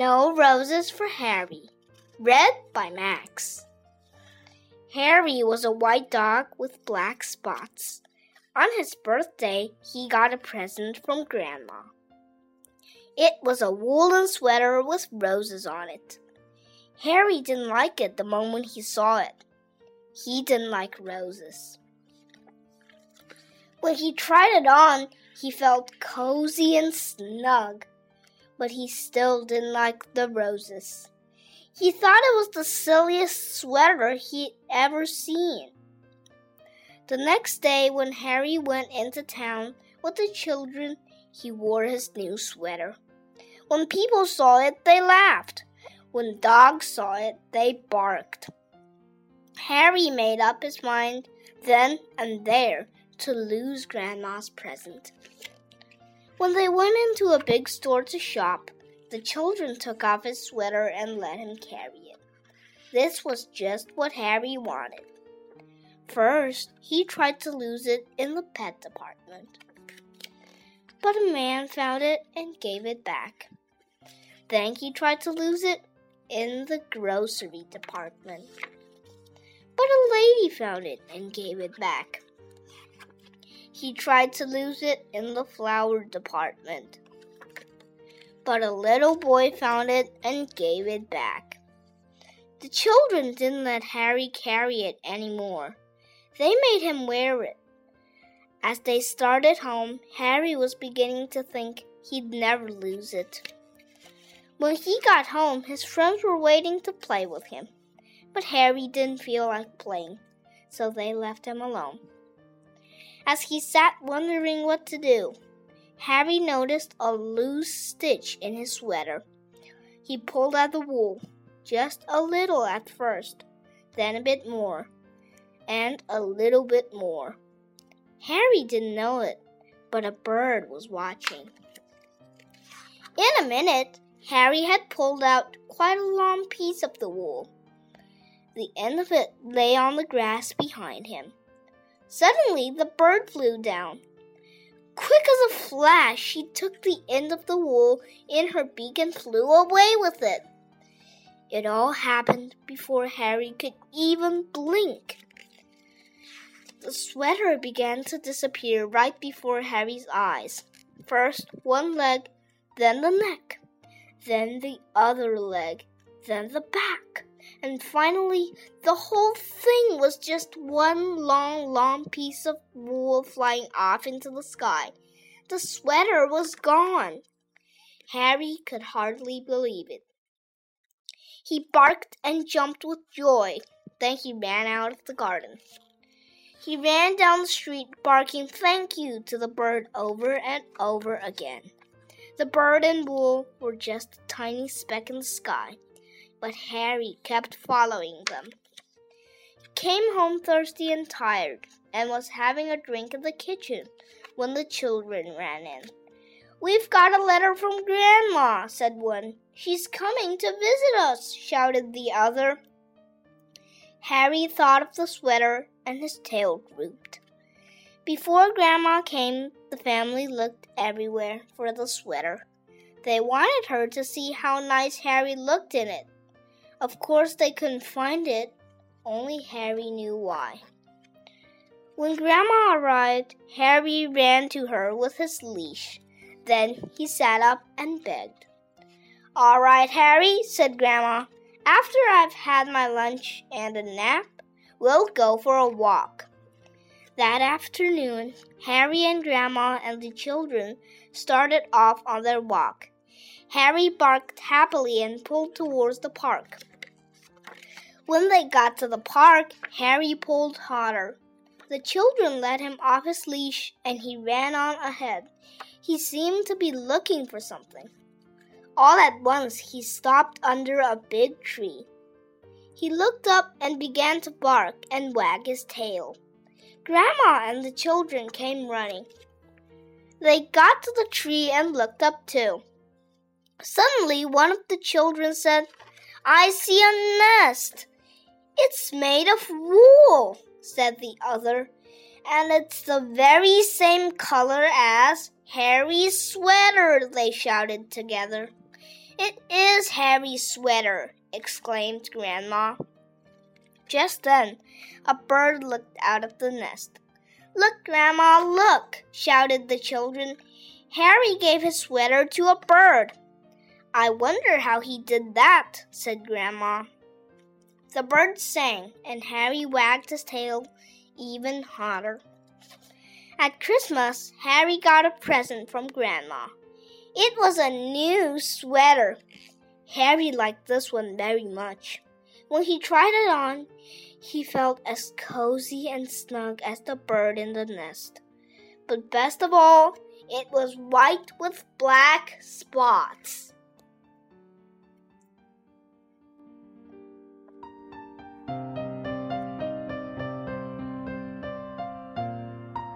No Roses for Harry. Read by Max. Harry was a white dog with black spots. On his birthday, he got a present from Grandma. It was a woolen sweater with roses on it. Harry didn't like it the moment he saw it. He didn't like roses. When he tried it on, he felt cozy and snug, but he still didn't like the roses. He thought it was the silliest sweater he'd ever seen. The next day, when Harry went into town with the children, he wore his new sweater. When people saw it, they laughed. When dogs saw it, they barked. Harry made up his mind then and there to lose Grandma's present. When they went into a big store to shop, the children took off his sweater and let him carry it. This was just what Harry wanted. First, he tried to lose it in the pet department. But a man found it and gave it back. Then he tried to lose it in the grocery department. But a lady found it and gave it back. He tried to lose it in the flower department. But a little boy found it and gave it back. The children didn't let Harry carry it any more. They made him wear it. As they started home, Harry was beginning to think he'd never lose it. When he got home, his friends were waiting to play with him. But Harry didn't feel like playing, so they left him alone. As he sat wondering what to do, Harry noticed a loose stitch in his sweater. He pulled at the wool, just a little at first, then a bit more, and a little bit more. Harry didn't know it, but a bird was watching. In a minute, Harry had pulled out quite a long piece of the wool. The end of it lay on the grass behind him. Suddenly, the bird flew down. Quick as a flash, she took the end of the wool in her beak and flew away with it. It all happened before Harry could even blink. The sweater began to disappear right before Harry's eyes. First one leg, then the neck, then the other leg, then the back and finally the whole thing was just one long, long piece of wool flying off into the sky. The sweater was gone. Harry could hardly believe it. He barked and jumped with joy. Then he ran out of the garden. He ran down the street barking thank you to the bird over and over again. The bird and wool were just a tiny speck in the sky but Harry kept following them. He came home thirsty and tired, and was having a drink in the kitchen when the children ran in. We've got a letter from Grandma, said one. She's coming to visit us, shouted the other. Harry thought of the sweater, and his tail drooped. Before Grandma came, the family looked everywhere for the sweater. They wanted her to see how nice Harry looked in it. Of course, they couldn't find it. Only Harry knew why. When Grandma arrived, Harry ran to her with his leash. Then he sat up and begged. All right, Harry, said Grandma. After I've had my lunch and a nap, we'll go for a walk. That afternoon, Harry and Grandma and the children started off on their walk. Harry barked happily and pulled towards the park. When they got to the park, Harry pulled harder. The children let him off his leash and he ran on ahead. He seemed to be looking for something. All at once, he stopped under a big tree. He looked up and began to bark and wag his tail. Grandma and the children came running. They got to the tree and looked up too. Suddenly, one of the children said, I see a nest. It's made of wool, said the other, and it's the very same color as Harry's sweater, they shouted together. It is Harry's sweater, exclaimed Grandma. Just then, a bird looked out of the nest. Look, Grandma, look! shouted the children. Harry gave his sweater to a bird. I wonder how he did that, said Grandma. The bird sang, and Harry wagged his tail even harder. At Christmas, Harry got a present from Grandma. It was a new sweater. Harry liked this one very much. When he tried it on, he felt as cozy and snug as the bird in the nest. But best of all, it was white with black spots.